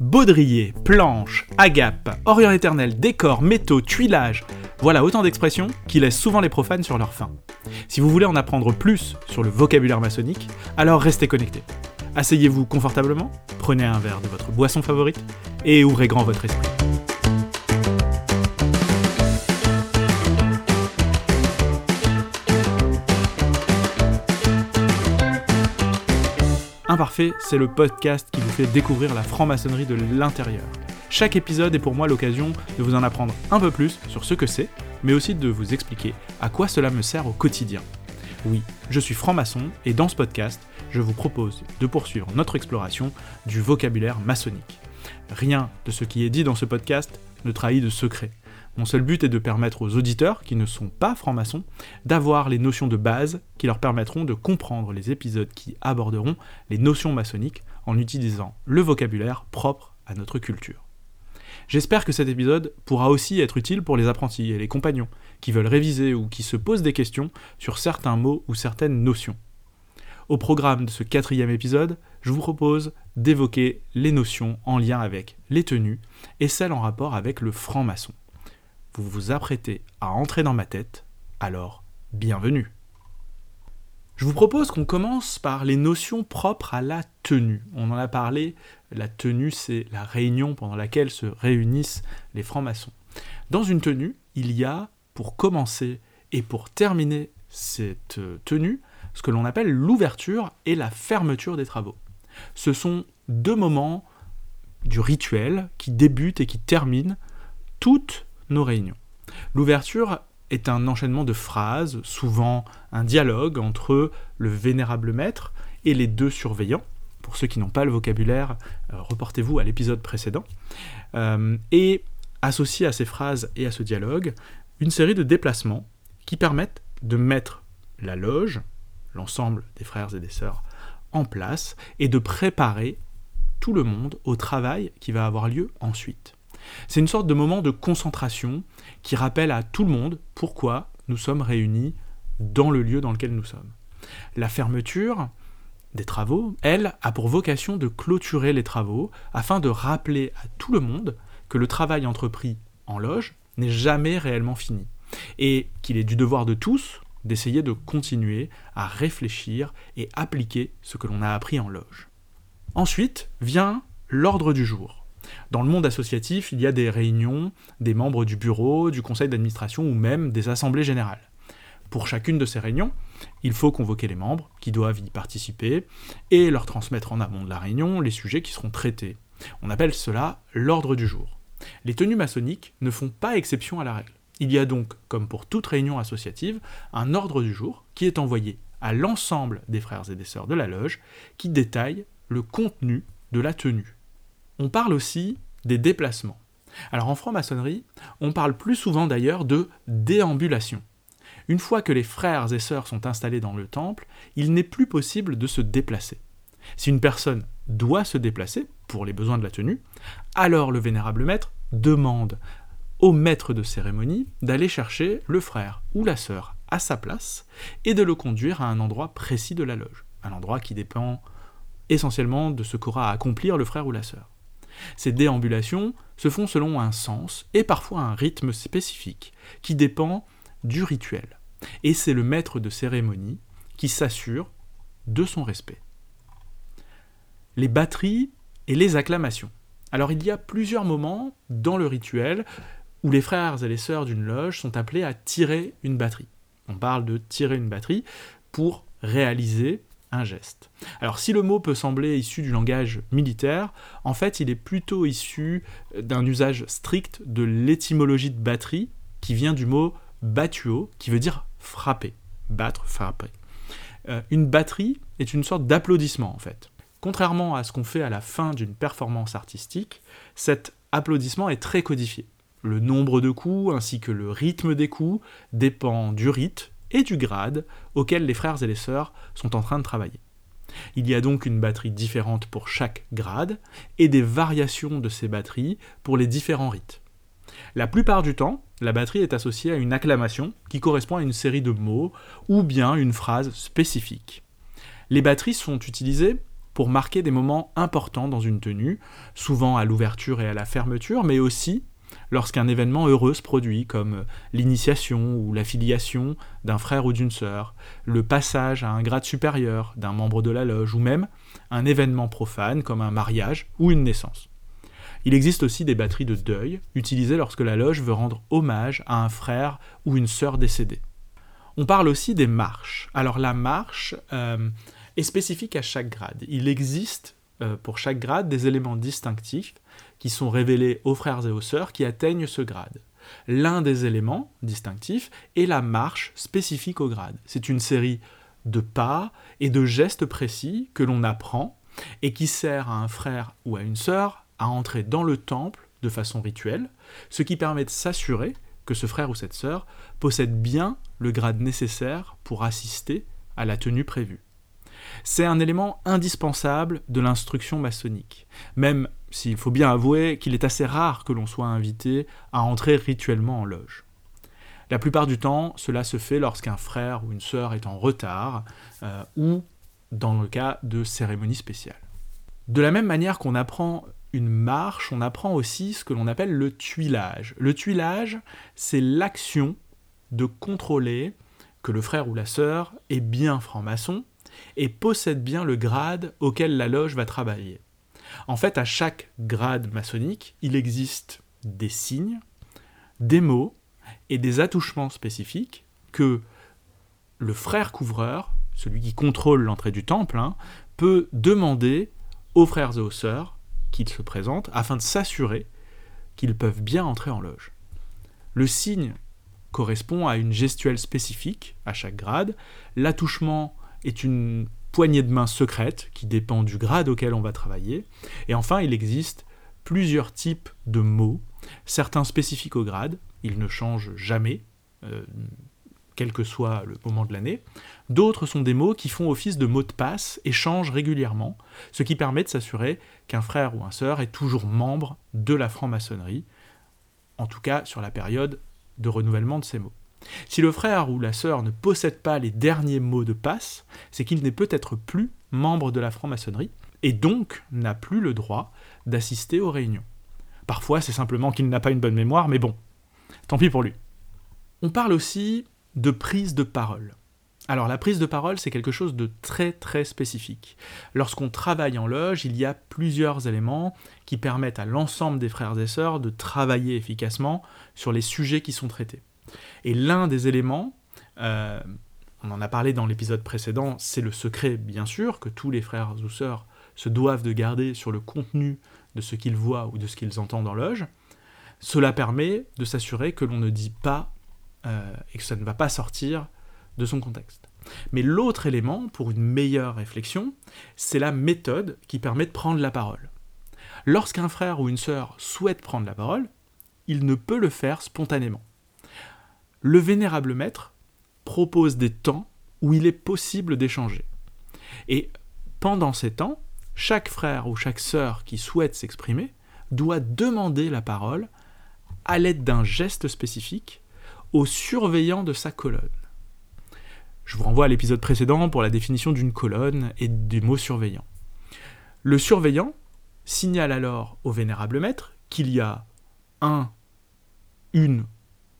Baudrier, planche, agape, orient éternel, décor, métaux, tuilage, voilà autant d'expressions qui laissent souvent les profanes sur leur faim. Si vous voulez en apprendre plus sur le vocabulaire maçonnique, alors restez connectés. Asseyez-vous confortablement, prenez un verre de votre boisson favorite et ouvrez grand votre esprit. Imparfait, c'est le podcast qui vous fait découvrir la franc-maçonnerie de l'intérieur. Chaque épisode est pour moi l'occasion de vous en apprendre un peu plus sur ce que c'est, mais aussi de vous expliquer à quoi cela me sert au quotidien. Oui, je suis franc-maçon et dans ce podcast, je vous propose de poursuivre notre exploration du vocabulaire maçonnique. Rien de ce qui est dit dans ce podcast ne trahit de secret. Mon seul but est de permettre aux auditeurs qui ne sont pas francs-maçons d'avoir les notions de base qui leur permettront de comprendre les épisodes qui aborderont les notions maçonniques en utilisant le vocabulaire propre à notre culture. J'espère que cet épisode pourra aussi être utile pour les apprentis et les compagnons qui veulent réviser ou qui se posent des questions sur certains mots ou certaines notions. Au programme de ce quatrième épisode, je vous propose d'évoquer les notions en lien avec les tenues et celles en rapport avec le franc-maçon vous vous apprêtez à entrer dans ma tête, alors bienvenue. Je vous propose qu'on commence par les notions propres à la tenue. On en a parlé, la tenue c'est la réunion pendant laquelle se réunissent les francs-maçons. Dans une tenue, il y a, pour commencer et pour terminer cette tenue, ce que l'on appelle l'ouverture et la fermeture des travaux. Ce sont deux moments du rituel qui débutent et qui terminent toutes nos réunions. L'ouverture est un enchaînement de phrases, souvent un dialogue entre le vénérable maître et les deux surveillants. Pour ceux qui n'ont pas le vocabulaire, euh, reportez-vous à l'épisode précédent. Euh, et associé à ces phrases et à ce dialogue, une série de déplacements qui permettent de mettre la loge, l'ensemble des frères et des sœurs, en place et de préparer tout le monde au travail qui va avoir lieu ensuite. C'est une sorte de moment de concentration qui rappelle à tout le monde pourquoi nous sommes réunis dans le lieu dans lequel nous sommes. La fermeture des travaux, elle, a pour vocation de clôturer les travaux afin de rappeler à tout le monde que le travail entrepris en loge n'est jamais réellement fini et qu'il est du devoir de tous d'essayer de continuer à réfléchir et appliquer ce que l'on a appris en loge. Ensuite vient l'ordre du jour. Dans le monde associatif, il y a des réunions des membres du bureau, du conseil d'administration ou même des assemblées générales. Pour chacune de ces réunions, il faut convoquer les membres qui doivent y participer et leur transmettre en amont de la réunion les sujets qui seront traités. On appelle cela l'ordre du jour. Les tenues maçonniques ne font pas exception à la règle. Il y a donc, comme pour toute réunion associative, un ordre du jour qui est envoyé à l'ensemble des frères et des sœurs de la loge qui détaille le contenu de la tenue. On parle aussi des déplacements. Alors en franc-maçonnerie, on parle plus souvent d'ailleurs de déambulation. Une fois que les frères et sœurs sont installés dans le temple, il n'est plus possible de se déplacer. Si une personne doit se déplacer pour les besoins de la tenue, alors le vénérable maître demande au maître de cérémonie d'aller chercher le frère ou la sœur à sa place et de le conduire à un endroit précis de la loge, un endroit qui dépend essentiellement de ce qu'aura à accomplir le frère ou la sœur. Ces déambulations se font selon un sens et parfois un rythme spécifique qui dépend du rituel. Et c'est le maître de cérémonie qui s'assure de son respect. Les batteries et les acclamations. Alors il y a plusieurs moments dans le rituel où les frères et les sœurs d'une loge sont appelés à tirer une batterie. On parle de tirer une batterie pour réaliser geste. Alors si le mot peut sembler issu du langage militaire, en fait il est plutôt issu d'un usage strict de l'étymologie de batterie, qui vient du mot batuo, qui veut dire frapper, battre, frapper. Euh, une batterie est une sorte d'applaudissement en fait. Contrairement à ce qu'on fait à la fin d'une performance artistique, cet applaudissement est très codifié. Le nombre de coups ainsi que le rythme des coups dépend du rite, et du grade auquel les frères et les sœurs sont en train de travailler. Il y a donc une batterie différente pour chaque grade et des variations de ces batteries pour les différents rites. La plupart du temps, la batterie est associée à une acclamation qui correspond à une série de mots ou bien une phrase spécifique. Les batteries sont utilisées pour marquer des moments importants dans une tenue, souvent à l'ouverture et à la fermeture, mais aussi lorsqu'un événement heureux se produit, comme l'initiation ou l'affiliation d'un frère ou d'une sœur, le passage à un grade supérieur d'un membre de la loge, ou même un événement profane comme un mariage ou une naissance. Il existe aussi des batteries de deuil, utilisées lorsque la loge veut rendre hommage à un frère ou une sœur décédée. On parle aussi des marches. Alors la marche euh, est spécifique à chaque grade. Il existe euh, pour chaque grade des éléments distinctifs qui sont révélés aux frères et aux sœurs qui atteignent ce grade. L'un des éléments distinctifs est la marche spécifique au grade. C'est une série de pas et de gestes précis que l'on apprend et qui sert à un frère ou à une sœur à entrer dans le temple de façon rituelle, ce qui permet de s'assurer que ce frère ou cette sœur possède bien le grade nécessaire pour assister à la tenue prévue. C'est un élément indispensable de l'instruction maçonnique, même s'il faut bien avouer qu'il est assez rare que l'on soit invité à entrer rituellement en loge. La plupart du temps, cela se fait lorsqu'un frère ou une sœur est en retard, euh, ou dans le cas de cérémonies spéciales. De la même manière qu'on apprend une marche, on apprend aussi ce que l'on appelle le tuilage. Le tuilage, c'est l'action de contrôler que le frère ou la sœur est bien franc-maçon et possède bien le grade auquel la loge va travailler. En fait, à chaque grade maçonnique, il existe des signes, des mots et des attouchements spécifiques que le frère couvreur, celui qui contrôle l'entrée du temple, hein, peut demander aux frères et aux sœurs qu'ils se présentent afin de s'assurer qu'ils peuvent bien entrer en loge. Le signe correspond à une gestuelle spécifique à chaque grade. L'attouchement est une poignée de main secrète qui dépend du grade auquel on va travailler. Et enfin, il existe plusieurs types de mots, certains spécifiques au grade, ils ne changent jamais, euh, quel que soit le moment de l'année. D'autres sont des mots qui font office de mots de passe et changent régulièrement, ce qui permet de s'assurer qu'un frère ou un sœur est toujours membre de la franc-maçonnerie, en tout cas sur la période de renouvellement de ces mots. Si le frère ou la sœur ne possède pas les derniers mots de passe, c'est qu'il n'est peut-être plus membre de la franc-maçonnerie, et donc n'a plus le droit d'assister aux réunions. Parfois c'est simplement qu'il n'a pas une bonne mémoire, mais bon, tant pis pour lui. On parle aussi de prise de parole. Alors la prise de parole, c'est quelque chose de très très spécifique. Lorsqu'on travaille en loge, il y a plusieurs éléments qui permettent à l'ensemble des frères et sœurs de travailler efficacement sur les sujets qui sont traités. Et l'un des éléments, euh, on en a parlé dans l'épisode précédent, c'est le secret bien sûr que tous les frères ou sœurs se doivent de garder sur le contenu de ce qu'ils voient ou de ce qu'ils entendent en loge. Cela permet de s'assurer que l'on ne dit pas euh, et que ça ne va pas sortir de son contexte. Mais l'autre élément, pour une meilleure réflexion, c'est la méthode qui permet de prendre la parole. Lorsqu'un frère ou une sœur souhaite prendre la parole, il ne peut le faire spontanément. Le vénérable maître propose des temps où il est possible d'échanger. Et pendant ces temps, chaque frère ou chaque sœur qui souhaite s'exprimer doit demander la parole à l'aide d'un geste spécifique au surveillant de sa colonne. Je vous renvoie à l'épisode précédent pour la définition d'une colonne et du mot surveillant. Le surveillant signale alors au vénérable maître qu'il y a un, une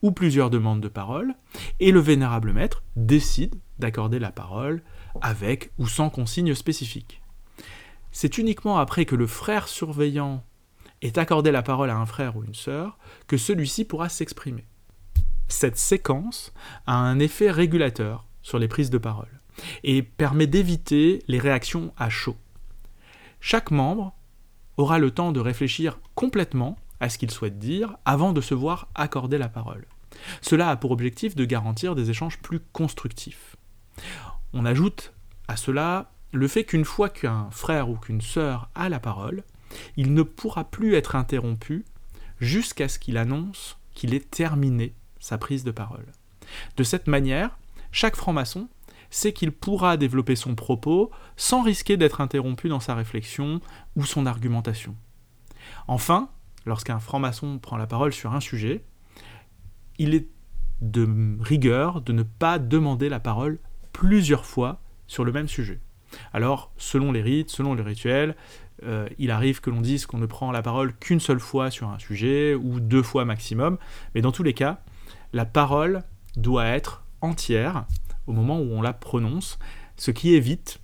ou plusieurs demandes de parole, et le vénérable maître décide d'accorder la parole avec ou sans consigne spécifique. C'est uniquement après que le frère surveillant ait accordé la parole à un frère ou une sœur que celui-ci pourra s'exprimer cette séquence a un effet régulateur sur les prises de parole et permet d'éviter les réactions à chaud. Chaque membre aura le temps de réfléchir complètement à ce qu'il souhaite dire avant de se voir accorder la parole. Cela a pour objectif de garantir des échanges plus constructifs. On ajoute à cela le fait qu'une fois qu'un frère ou qu'une sœur a la parole, il ne pourra plus être interrompu jusqu'à ce qu'il annonce qu'il est terminé sa prise de parole. De cette manière, chaque franc-maçon sait qu'il pourra développer son propos sans risquer d'être interrompu dans sa réflexion ou son argumentation. Enfin, lorsqu'un franc-maçon prend la parole sur un sujet, il est de rigueur de ne pas demander la parole plusieurs fois sur le même sujet. Alors, selon les rites, selon les rituels, euh, il arrive que l'on dise qu'on ne prend la parole qu'une seule fois sur un sujet, ou deux fois maximum, mais dans tous les cas, la parole doit être entière au moment où on la prononce, ce qui évite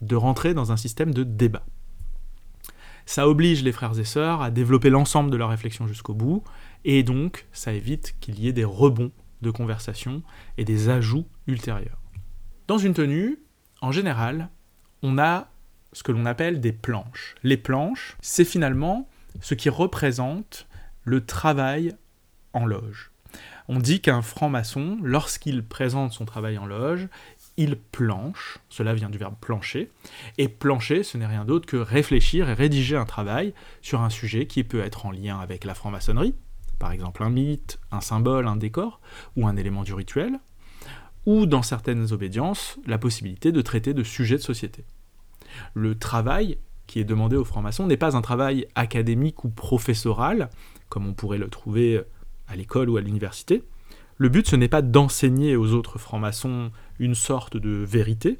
de rentrer dans un système de débat. Ça oblige les frères et sœurs à développer l'ensemble de leur réflexion jusqu'au bout, et donc ça évite qu'il y ait des rebonds de conversation et des ajouts ultérieurs. Dans une tenue, en général, on a ce que l'on appelle des planches. Les planches, c'est finalement ce qui représente le travail en loge. On dit qu'un franc-maçon, lorsqu'il présente son travail en loge, il planche, cela vient du verbe plancher, et plancher, ce n'est rien d'autre que réfléchir et rédiger un travail sur un sujet qui peut être en lien avec la franc-maçonnerie, par exemple un mythe, un symbole, un décor, ou un élément du rituel, ou dans certaines obédiences, la possibilité de traiter de sujets de société. Le travail qui est demandé aux francs-maçons n'est pas un travail académique ou professoral, comme on pourrait le trouver à l'école ou à l'université. Le but, ce n'est pas d'enseigner aux autres francs-maçons une sorte de vérité,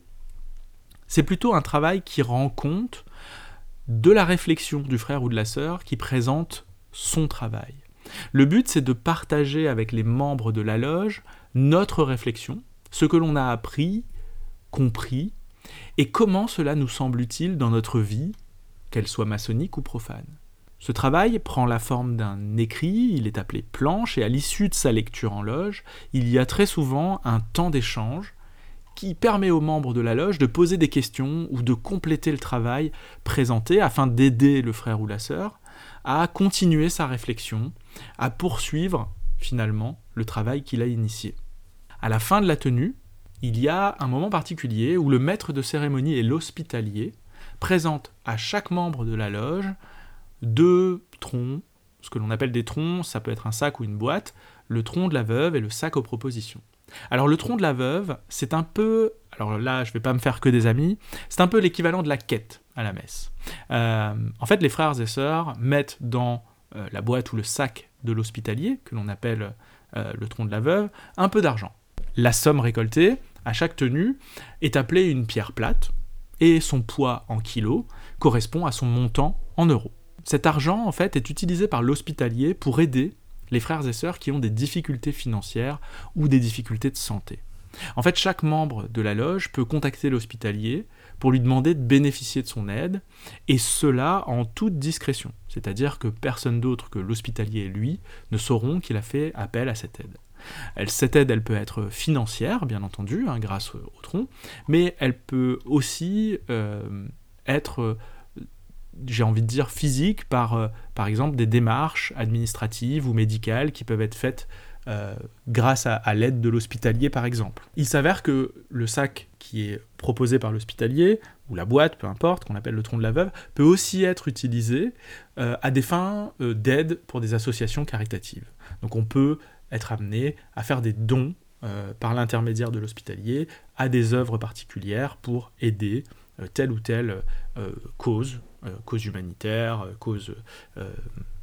c'est plutôt un travail qui rend compte de la réflexion du frère ou de la sœur qui présente son travail. Le but, c'est de partager avec les membres de la loge notre réflexion, ce que l'on a appris, compris, et comment cela nous semble utile dans notre vie, qu'elle soit maçonnique ou profane. Ce travail prend la forme d'un écrit, il est appelé planche, et à l'issue de sa lecture en loge, il y a très souvent un temps d'échange qui permet aux membres de la loge de poser des questions ou de compléter le travail présenté afin d'aider le frère ou la sœur à continuer sa réflexion, à poursuivre finalement le travail qu'il a initié. À la fin de la tenue, il y a un moment particulier où le maître de cérémonie et l'hospitalier présentent à chaque membre de la loge deux troncs, ce que l'on appelle des troncs, ça peut être un sac ou une boîte, le tronc de la veuve et le sac aux propositions. Alors le tronc de la veuve, c'est un peu, alors là je vais pas me faire que des amis, c'est un peu l'équivalent de la quête à la messe. Euh, en fait les frères et sœurs mettent dans euh, la boîte ou le sac de l'hospitalier, que l'on appelle euh, le tronc de la veuve, un peu d'argent. La somme récoltée, à chaque tenue, est appelée une pierre plate, et son poids en kilos correspond à son montant en euros. Cet argent, en fait, est utilisé par l'hospitalier pour aider les frères et sœurs qui ont des difficultés financières ou des difficultés de santé. En fait, chaque membre de la loge peut contacter l'hospitalier pour lui demander de bénéficier de son aide, et cela en toute discrétion, c'est-à-dire que personne d'autre que l'hospitalier et lui ne sauront qu'il a fait appel à cette aide. Cette aide, elle peut être financière, bien entendu, hein, grâce au tronc, mais elle peut aussi euh, être j'ai envie de dire, physique par, euh, par exemple, des démarches administratives ou médicales qui peuvent être faites euh, grâce à, l'aide de l'hospitalier, par exemple. Il s'avère que le sac qui est proposé par l'hospitalier, ou la boîte, peu importe, qu'on appelle le tronc de la veuve, peut aussi être utilisé euh, à des fins d'aide pour des associations caritatives. Donc on peut être amené à faire des dons par l'intermédiaire de l'hospitalier à des œuvres particulières pour aider telle ou telle cause cause humanitaire, euh, cause euh,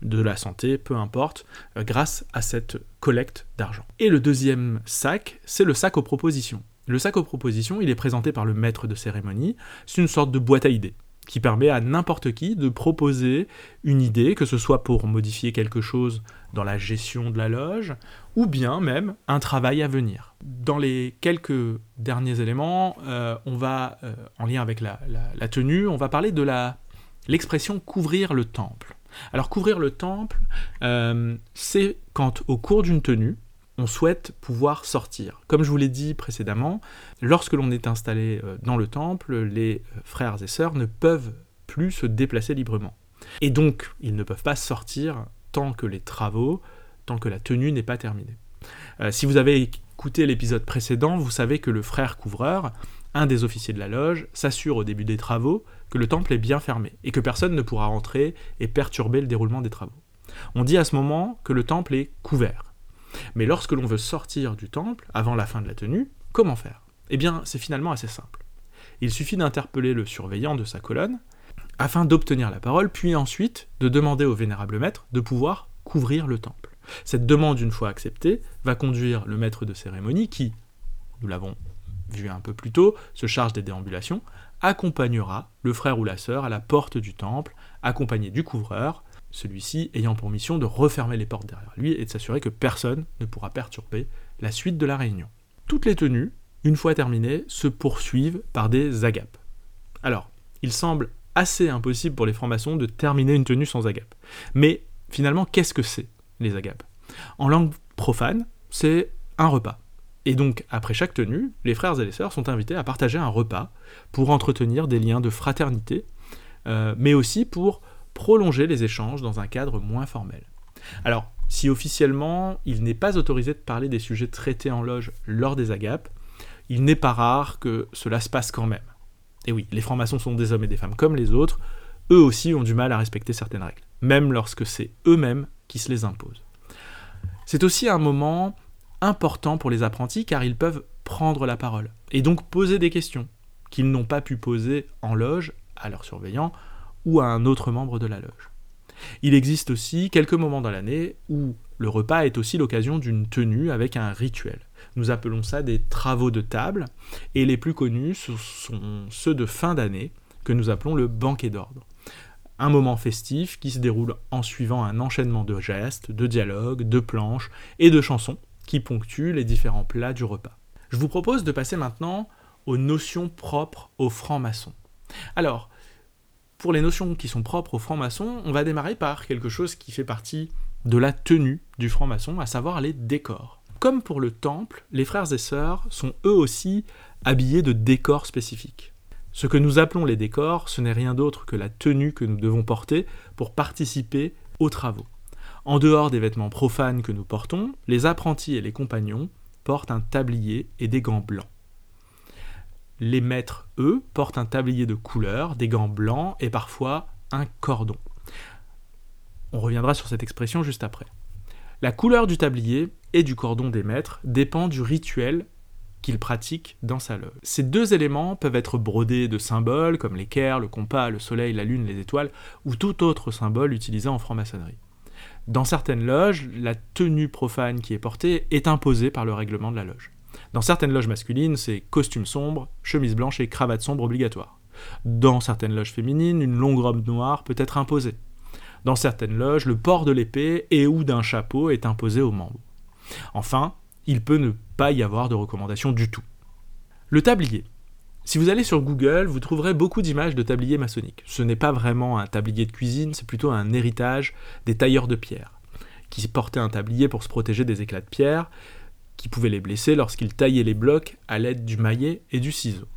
de la santé, peu importe, grâce à cette collecte d'argent. Et le deuxième sac, c'est le sac aux propositions. Le sac aux propositions, il est présenté par le maître de cérémonie, c'est une sorte de boîte à idées qui permet à n'importe qui de proposer une idée, que ce soit pour modifier quelque chose dans la gestion de la loge, ou bien même un travail à venir. Dans les quelques derniers éléments, on va, en lien avec la, tenue, on va parler de la l'expression couvrir le temple. Alors couvrir le temple, euh, c'est quand au cours d'une tenue, on souhaite pouvoir sortir. Comme je vous l'ai dit précédemment, lorsque l'on est installé euh, dans le temple, les euh, frères et sœurs ne peuvent plus se déplacer librement. Et donc, ils ne peuvent pas sortir tant que les travaux, tant que la tenue n'est pas terminée. si vous avez écouté l'épisode précédent, vous savez que le frère couvreur, un des officiers de la loge, s'assure au début des travaux que le temple est bien fermé et que personne ne pourra rentrer et perturber le déroulement des travaux. On dit à ce moment que le temple est couvert. Mais lorsque l'on veut sortir du temple, avant la fin de la tenue, comment faire? Eh bien, c'est finalement assez simple. Il suffit d'interpeller le surveillant de sa colonne afin d'obtenir la parole, puis ensuite de demander au vénérable maître de pouvoir couvrir le temple. Cette demande, une fois acceptée, va conduire le maître de cérémonie qui, nous l'avons vu un peu plus tôt, se charge des déambulations, accompagnera le frère ou la sœur à la porte du temple, accompagné du couvreur, celui-ci ayant pour mission de refermer les portes derrière lui et de s'assurer que personne ne pourra perturber la suite de la réunion. Toutes les tenues, une fois terminées, se poursuivent par des agapes. Alors, il semble assez impossible pour les francs-maçons de terminer une tenue sans agape. Mais finalement, qu'est-ce que c'est, les agapes? En langue profane, c'est un repas. Et donc, après chaque tenue, les frères et les sœurs sont invités à partager un repas pour entretenir des liens de fraternité, euh, mais aussi pour prolonger les échanges dans un cadre moins formel. Alors, si officiellement il n'est pas autorisé de parler des sujets traités en loge lors des agapes, il n'est pas rare que cela se passe quand même. Et oui, les francs-maçons sont des hommes et des femmes comme les autres, eux aussi ont du mal à respecter certaines règles, même lorsque c'est eux-mêmes qui se les imposent. C'est aussi un moment important pour les apprentis car ils peuvent prendre la parole et donc poser des questions qu'ils n'ont pas pu poser en loge à leurs surveillants ou à un autre membre de la loge. Il existe aussi quelques moments dans l'année où le repas est aussi l'occasion d'une tenue avec un rituel. Nous appelons ça des travaux de table, et les plus connus sont ceux de fin d'année, que nous appelons le banquet d'ordre. Un moment festif qui se déroule en suivant un enchaînement de gestes, de dialogues, de planches et de chansons qui ponctuent les différents plats du repas. Je vous propose de passer maintenant aux notions propres aux francs-maçons. Alors, pour les notions qui sont propres aux francs-maçons, on va démarrer par quelque chose qui fait partie de la tenue du franc-maçon, à savoir les décors. Comme pour le temple, les frères et sœurs sont eux aussi habillés de décors spécifiques. Ce que nous appelons les décors, ce n'est rien d'autre que la tenue que nous devons porter pour participer aux travaux. En dehors des vêtements profanes que nous portons, les apprentis et les compagnons portent un tablier et des gants blancs. Les maîtres, eux, portent un tablier de couleur, des gants blancs et parfois un cordon. On reviendra sur cette expression juste après. La couleur du tablier et du cordon des maîtres dépend du rituel qu'ils pratiquent dans sa loge. Ces deux éléments peuvent être brodés de symboles comme l'équerre, le compas, le soleil, la lune, les étoiles, ou tout autre symbole utilisé en franc-maçonnerie. Dans certaines loges, la tenue profane qui est portée est imposée par le règlement de la loge. Dans certaines loges masculines, c'est costume sombre, chemise blanche et cravate sombre obligatoire. Dans certaines loges féminines, une longue robe noire peut être imposée. Dans certaines loges, le port de l'épée et ou d'un chapeau est imposé aux membres. Enfin, il peut ne pas y avoir de recommandation du tout. Le tablier. Si vous allez sur Google, vous trouverez beaucoup d'images de tabliers maçonniques. Ce n'est pas vraiment un tablier de cuisine, c'est plutôt un héritage des tailleurs de pierre, qui portaient un tablier pour se protéger des éclats de pierre, qui pouvaient les blesser lorsqu'ils taillaient les blocs à l'aide du maillet et du ciseau.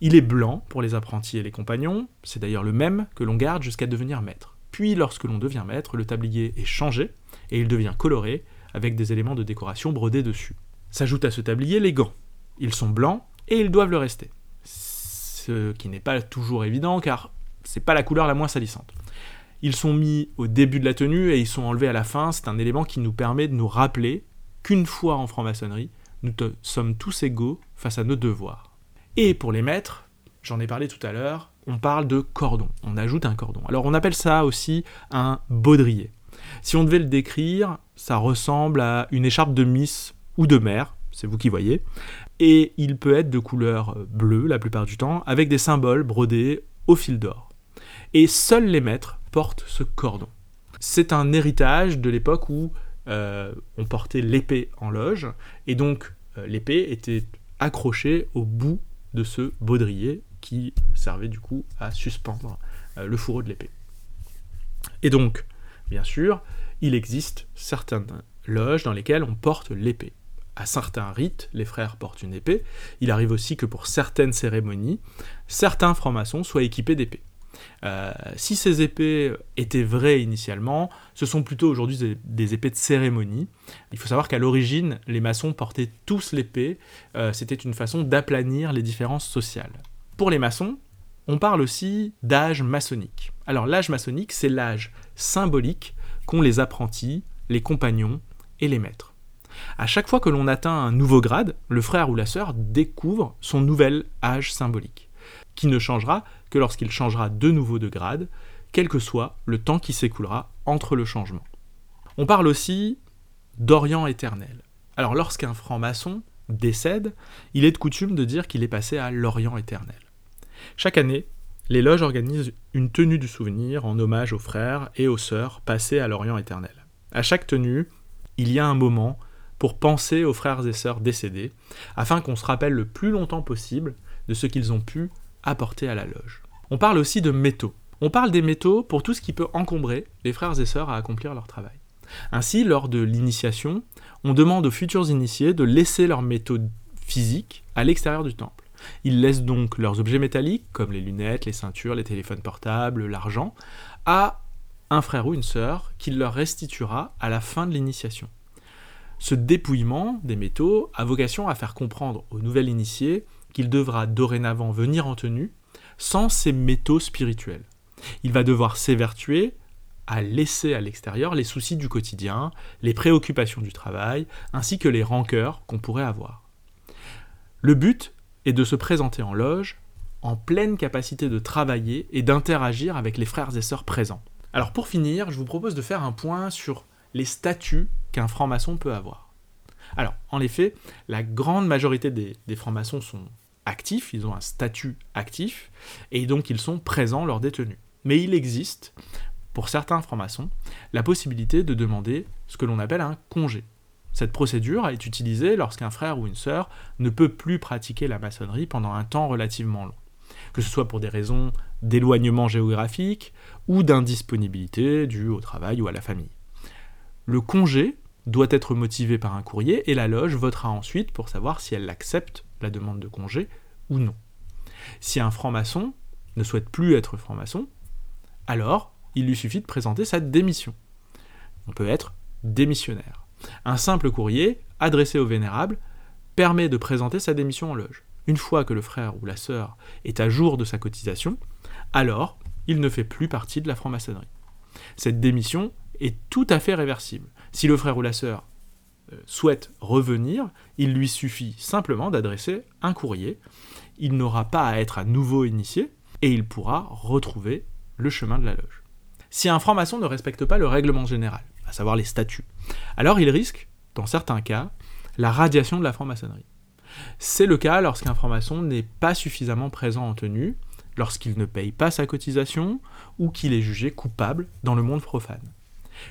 Il est blanc pour les apprentis et les compagnons, c'est d'ailleurs le même que l'on garde jusqu'à devenir maître. Puis lorsque l'on devient maître, le tablier est changé et il devient coloré avec des éléments de décoration brodés dessus. S'ajoute à ce tablier les gants. Ils sont blancs et ils doivent le rester. Ce qui n'est pas toujours évident car c'est pas la couleur la moins salissante. Ils sont mis au début de la tenue et ils sont enlevés à la fin. C'est un élément qui nous permet de nous rappeler qu'une fois en franc-maçonnerie, nous sommes tous égaux face à nos devoirs. Et pour les maîtres, j'en ai parlé tout à l'heure, on parle de cordon. On ajoute un cordon. Alors on appelle ça aussi un baudrier. Si on devait le décrire, ça ressemble à une écharpe de miss ou de mère, c'est vous qui voyez, et il peut être de couleur bleue la plupart du temps, avec des symboles brodés au fil d'or. Et seuls les maîtres portent ce cordon. C'est un héritage de l'époque où euh, on portait l'épée en loge, et donc euh, l'épée était accrochée au bout de ce baudrier qui servait du coup à suspendre euh, le fourreau de l'épée. Et donc, bien sûr, il existe certaines loges dans lesquelles on porte l'épée. À certains rites, les frères portent une épée. Il arrive aussi que pour certaines cérémonies, certains francs-maçons soient équipés d'épées. Euh, si ces épées étaient vraies initialement, ce sont plutôt aujourd'hui des, épées de cérémonie. Il faut savoir qu'à l'origine, les maçons portaient tous l'épée. Euh, c'était une façon d'aplanir les différences sociales. Pour les maçons, on parle aussi d'âge maçonnique. Alors l'âge maçonnique, c'est l'âge symbolique qu'ont les apprentis, les compagnons et les maîtres. À chaque fois que l'on atteint un nouveau grade, le frère ou la sœur découvre son nouvel âge symbolique, qui ne changera que lorsqu'il changera de nouveau de grade, quel que soit le temps qui s'écoulera entre le changement. On parle aussi d'Orient éternel. Alors lorsqu'un franc-maçon décède, il est de coutume de dire qu'il est passé à l'Orient éternel. Chaque année, les loges organisent une tenue du souvenir en hommage aux frères et aux sœurs passés à l'Orient éternel. À chaque tenue, il y a un moment pour penser aux frères et sœurs décédés, afin qu'on se rappelle le plus longtemps possible de ce qu'ils ont pu apporter à la loge. On parle aussi de métaux. On parle des métaux pour tout ce qui peut encombrer les frères et sœurs à accomplir leur travail. Ainsi, lors de l'initiation, on demande aux futurs initiés de laisser leurs métaux physiques à l'extérieur du temple. Ils laissent donc leurs objets métalliques, comme les lunettes, les ceintures, les téléphones portables, l'argent, à un frère ou une sœur qui leur restituera à la fin de l'initiation. Ce dépouillement des métaux a vocation à faire comprendre au nouvel initié qu'il devra dorénavant venir en tenue sans ces métaux spirituels. Il va devoir s'évertuer à laisser à l'extérieur les soucis du quotidien, les préoccupations du travail, ainsi que les rancœurs qu'on pourrait avoir. Le but est de se présenter en loge en pleine capacité de travailler et d'interagir avec les frères et sœurs présents. Alors pour finir, je vous propose de faire un point sur les statuts qu'un franc-maçon peut avoir. Alors, en effet, la grande majorité des, francs-maçons sont actifs, ils ont un statut actif, et donc ils sont présents lors des tenues. Mais il existe, pour certains francs-maçons, la possibilité de demander ce que l'on appelle un congé. Cette procédure est utilisée lorsqu'un frère ou une sœur ne peut plus pratiquer la maçonnerie pendant un temps relativement long, que ce soit pour des raisons d'éloignement géographique ou d'indisponibilité due au travail ou à la famille. Le congé doit être motivé par un courrier et la loge votera ensuite pour savoir si elle accepte la demande de congé ou non. Si un franc-maçon ne souhaite plus être franc-maçon, alors il lui suffit de présenter sa démission. On peut être démissionnaire. Un simple courrier, adressé au vénérable, permet de présenter sa démission en loge. Une fois que le frère ou la sœur est à jour de sa cotisation, alors il ne fait plus partie de la franc-maçonnerie. Cette démission est tout à fait réversible. Si le frère ou la sœur euh, souhaite revenir, il lui suffit simplement d'adresser un courrier. Il n'aura pas à être à nouveau initié et il pourra retrouver le chemin de la loge. Si un franc-maçon ne respecte pas le règlement général, à savoir les statuts, alors il risque, dans certains cas, la radiation de la franc-maçonnerie. C'est le cas lorsqu'un franc-maçon n'est pas suffisamment présent en tenue, lorsqu'il ne paye pas sa cotisation ou qu'il est jugé coupable dans le monde profane.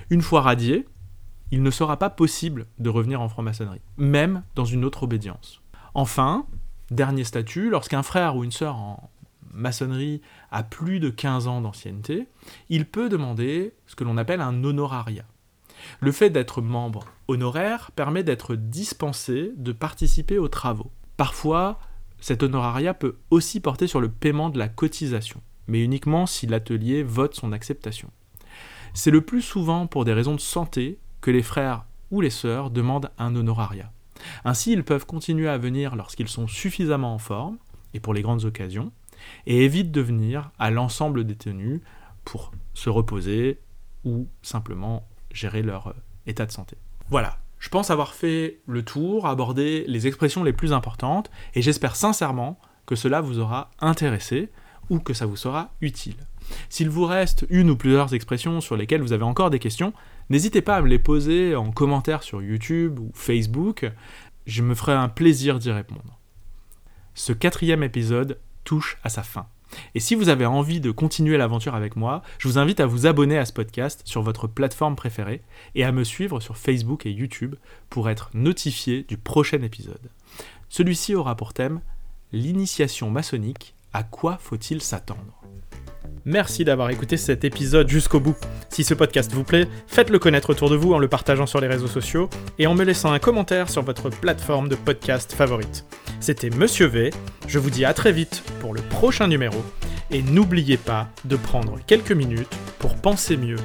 Une fois radié, il ne sera pas possible de revenir en franc-maçonnerie, même dans une autre obédience. Enfin, dernier statut, lorsqu'un frère ou une sœur en maçonnerie a plus de 15 ans d'ancienneté, il peut demander ce que l'on appelle un honorariat. Le fait d'être membre honoraire permet d'être dispensé de participer aux travaux. Parfois, cet honorariat peut aussi porter sur le paiement de la cotisation, mais uniquement si l'atelier vote son acceptation. C'est le plus souvent pour des raisons de santé que les frères ou les sœurs demandent un honorariat. Ainsi, ils peuvent continuer à venir lorsqu'ils sont suffisamment en forme, et pour les grandes occasions, et évitent de venir à l'ensemble des tenues pour se reposer ou simplement gérer leur euh, état de santé. Voilà, je pense avoir fait le tour, abordé les expressions les plus importantes, et j'espère sincèrement que cela vous aura intéressé ou que ça vous sera utile. S'il vous reste une ou plusieurs expressions sur lesquelles vous avez encore des questions, n'hésitez pas à me les poser en commentaire sur YouTube ou Facebook, je me ferai un plaisir d'y répondre. Ce quatrième épisode touche à sa fin. Et si vous avez envie de continuer l'aventure avec moi, je vous invite à vous abonner à ce podcast sur votre plateforme préférée et à me suivre sur Facebook et YouTube pour être notifié du prochain épisode. Celui-ci aura pour thème l'initiation maçonnique, à quoi faut-il s'attendre? Merci d'avoir écouté cet épisode jusqu'au bout. Si ce podcast vous plaît, faites-le connaître autour de vous en le partageant sur les réseaux sociaux et en me laissant un commentaire sur votre plateforme de podcast favorite. C'était Monsieur V, je vous dis à très vite pour le prochain numéro et n'oubliez pas de prendre quelques minutes pour penser mieux.